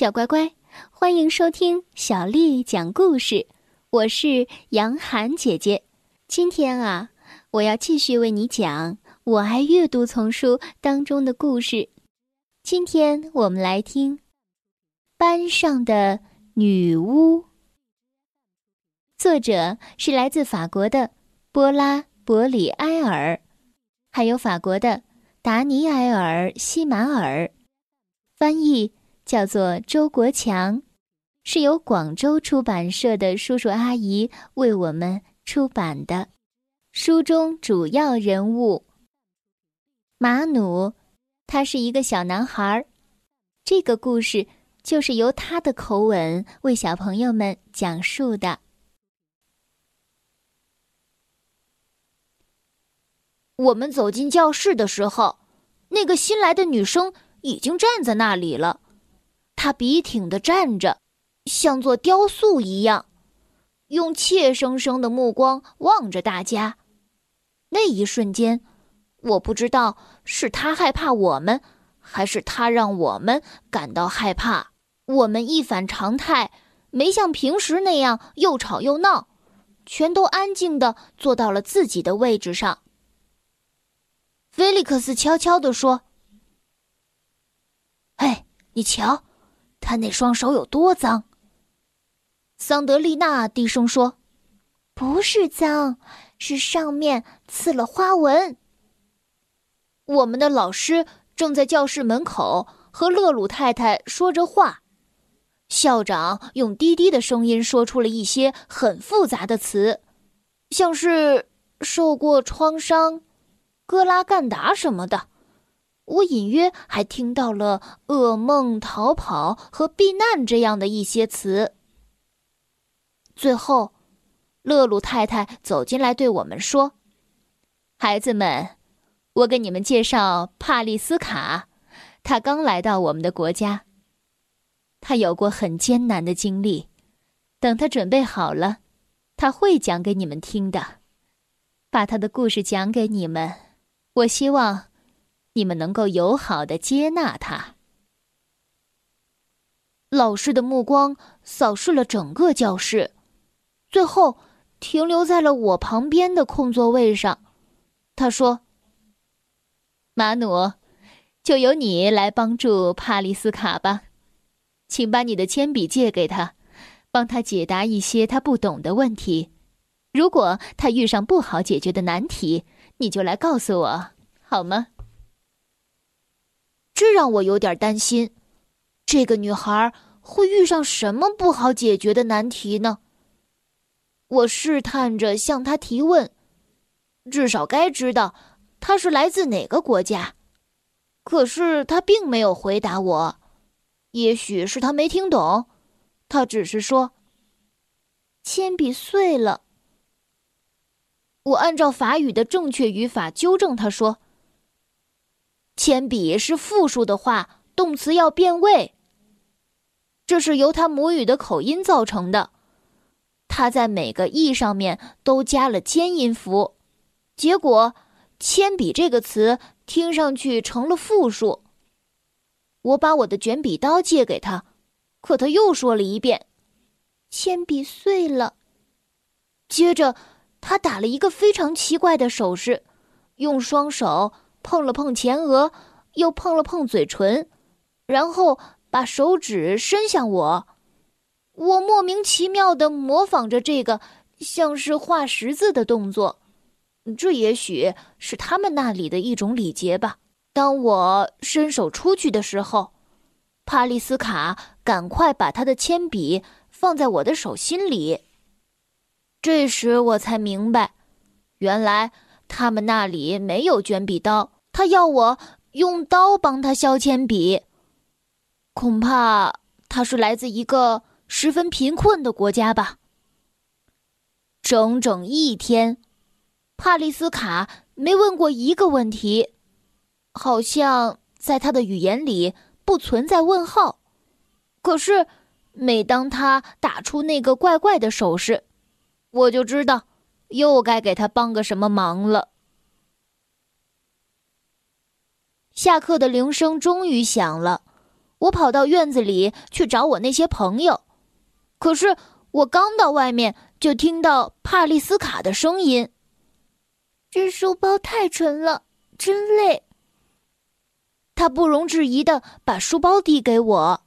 小乖乖，欢迎收听小丽讲故事。我是杨涵姐姐。今天啊，我要继续为你讲《我爱阅读》丛书当中的故事。今天我们来听《班上的女巫》，作者是来自法国的波拉·伯里埃尔，还有法国的达尼埃尔·西马尔，翻译。叫做周国强，是由广州出版社的叔叔阿姨为我们出版的。书中主要人物马努，他是一个小男孩。这个故事就是由他的口吻为小朋友们讲述的。我们走进教室的时候，那个新来的女生已经站在那里了。他笔挺的站着，像座雕塑一样，用怯生生的目光望着大家。那一瞬间，我不知道是他害怕我们，还是他让我们感到害怕。我们一反常态，没像平时那样又吵又闹，全都安静的坐到了自己的位置上。菲利克斯悄悄地说：“嘿，你瞧。”他那双手有多脏？桑德丽娜低声说：“不是脏，是上面刺了花纹。”我们的老师正在教室门口和勒鲁太太说着话。校长用低低的声音说出了一些很复杂的词，像是受过创伤、哥拉干达什么的。我隐约还听到了“噩梦”“逃跑”和“避难”这样的一些词。最后，勒鲁太太走进来对我们说：“孩子们，我给你们介绍帕利斯卡，他刚来到我们的国家。他有过很艰难的经历，等他准备好了，他会讲给你们听的，把他的故事讲给你们。我希望。”你们能够友好的接纳他。老师的目光扫视了整个教室，最后停留在了我旁边的空座位上。他说：“马努，就由你来帮助帕丽斯卡吧，请把你的铅笔借给他，帮他解答一些他不懂的问题。如果他遇上不好解决的难题，你就来告诉我，好吗？”这让我有点担心，这个女孩会遇上什么不好解决的难题呢？我试探着向她提问，至少该知道她是来自哪个国家。可是她并没有回答我，也许是她没听懂，她只是说：“铅笔碎了。”我按照法语的正确语法纠正她说。铅笔是复数的话，动词要变位。这是由他母语的口音造成的，他在每个 e 上面都加了尖音符，结果“铅笔”这个词听上去成了复数。我把我的卷笔刀借给他，可他又说了一遍：“铅笔碎了。”接着，他打了一个非常奇怪的手势，用双手。碰了碰前额，又碰了碰嘴唇，然后把手指伸向我。我莫名其妙的模仿着这个像是画十字的动作，这也许是他们那里的一种礼节吧。当我伸手出去的时候，帕丽斯卡赶快把他的铅笔放在我的手心里。这时我才明白，原来。他们那里没有卷笔刀，他要我用刀帮他削铅笔。恐怕他是来自一个十分贫困的国家吧。整整一天，帕丽斯卡没问过一个问题，好像在他的语言里不存在问号。可是，每当他打出那个怪怪的手势，我就知道。又该给他帮个什么忙了。下课的铃声终于响了，我跑到院子里去找我那些朋友，可是我刚到外面，就听到帕丽斯卡的声音：“这书包太沉了，真累。”他不容置疑的把书包递给我。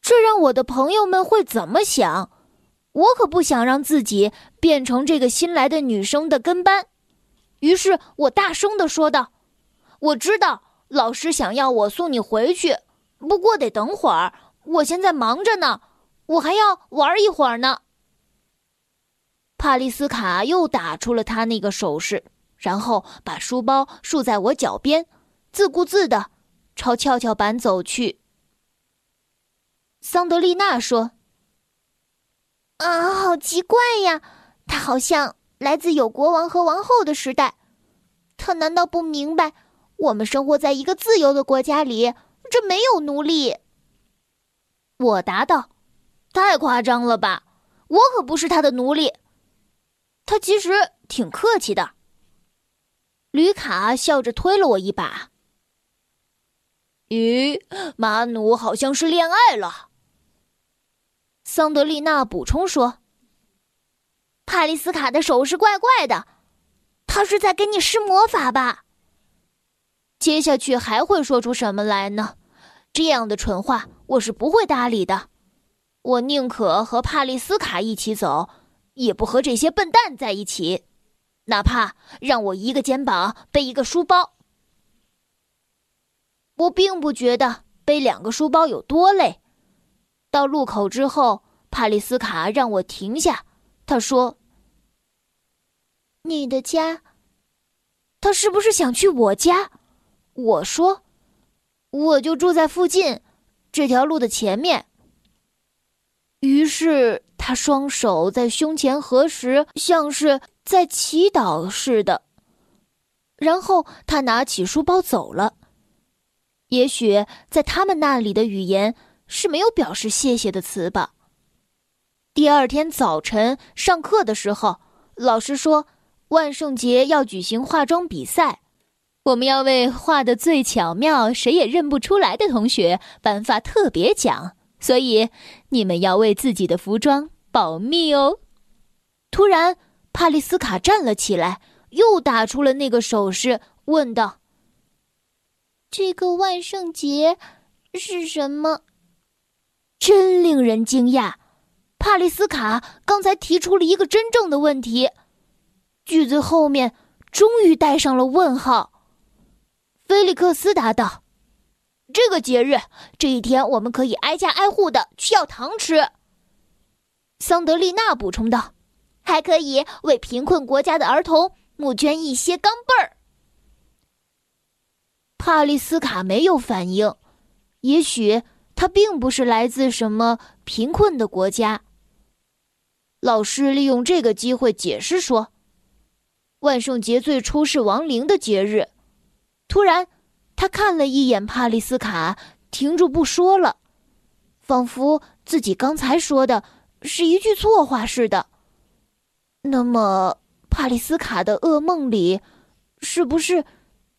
这让我的朋友们会怎么想？我可不想让自己变成这个新来的女生的跟班。于是我大声的说道：“我知道老师想要我送你回去，不过得等会儿，我现在忙着呢，我还要玩一会儿呢。”帕丽斯卡又打出了他那个手势，然后把书包竖在我脚边，自顾自的朝跷跷板走去。桑德丽娜说：“啊，好奇怪呀，他好像……”来自有国王和王后的时代，他难道不明白我们生活在一个自由的国家里，这没有奴隶？我答道：“太夸张了吧！我可不是他的奴隶。”他其实挺客气的。吕卡笑着推了我一把。咦，马努好像是恋爱了。桑德丽娜补充说。帕丽斯卡的手势怪怪的，他是在给你施魔法吧？接下去还会说出什么来呢？这样的蠢话我是不会搭理的。我宁可和帕丽斯卡一起走，也不和这些笨蛋在一起，哪怕让我一个肩膀背一个书包。我并不觉得背两个书包有多累。到路口之后，帕里斯卡让我停下。他说：“你的家，他是不是想去我家？”我说：“我就住在附近，这条路的前面。”于是他双手在胸前合十，像是在祈祷似的。然后他拿起书包走了。也许在他们那里的语言是没有表示谢谢的词吧。第二天早晨上课的时候，老师说，万圣节要举行化妆比赛，我们要为画的最巧妙、谁也认不出来的同学颁发特别奖，所以你们要为自己的服装保密哦。突然，帕丽斯卡站了起来，又打出了那个手势，问道：“这个万圣节是什么？”真令人惊讶。帕丽斯卡刚才提出了一个真正的问题，句子后面终于带上了问号。菲利克斯答道：“这个节日，这一天我们可以挨家挨户的去要糖吃。”桑德丽娜补充道：“还可以为贫困国家的儿童募捐一些钢镚儿。”帕丽斯卡没有反应，也许他并不是来自什么贫困的国家。老师利用这个机会解释说：“万圣节最初是亡灵的节日。”突然，他看了一眼帕丽斯卡，停住不说了，仿佛自己刚才说的是一句错话似的。那么，帕丽斯卡的噩梦里是不是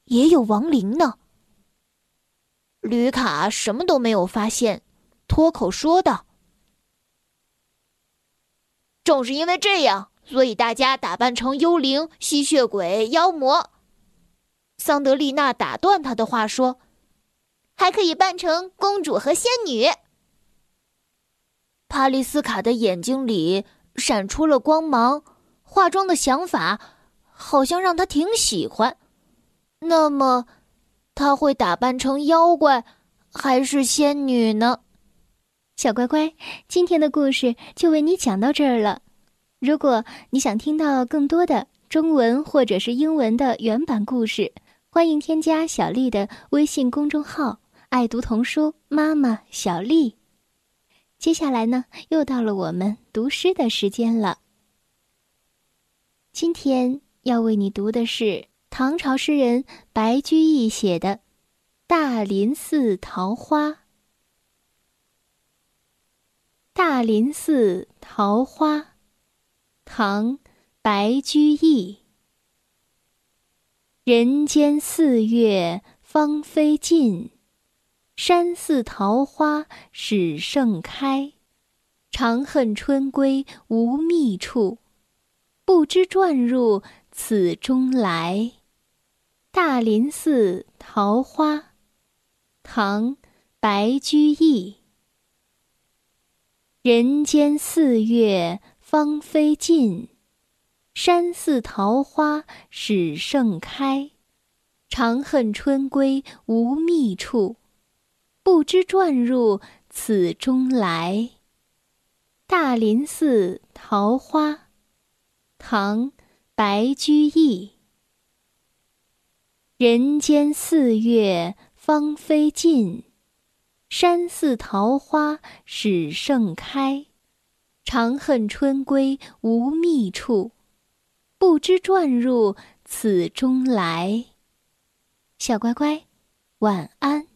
也有亡灵呢？吕卡什么都没有发现，脱口说道。正是因为这样，所以大家打扮成幽灵、吸血鬼、妖魔。桑德丽娜打断他的话说：“还可以扮成公主和仙女。”帕丽斯卡的眼睛里闪出了光芒，化妆的想法好像让他挺喜欢。那么，他会打扮成妖怪还是仙女呢？小乖乖，今天的故事就为你讲到这儿了。如果你想听到更多的中文或者是英文的原版故事，欢迎添加小丽的微信公众号“爱读童书妈妈小丽”。接下来呢，又到了我们读诗的时间了。今天要为你读的是唐朝诗人白居易写的《大林寺桃花》。大林寺桃花，唐·白居易。人间四月芳菲尽，山寺桃花始盛开。长恨春归无觅处，不知转入此中来。大林寺桃花，唐·白居易。人间四月芳菲尽，山寺桃花始盛开。长恨春归无觅处，不知转入此中来。大林寺桃花，唐·白居易。人间四月芳菲尽，山寺桃花始盛开。长恨春归无觅处，不知转入此中来。小乖乖，晚安。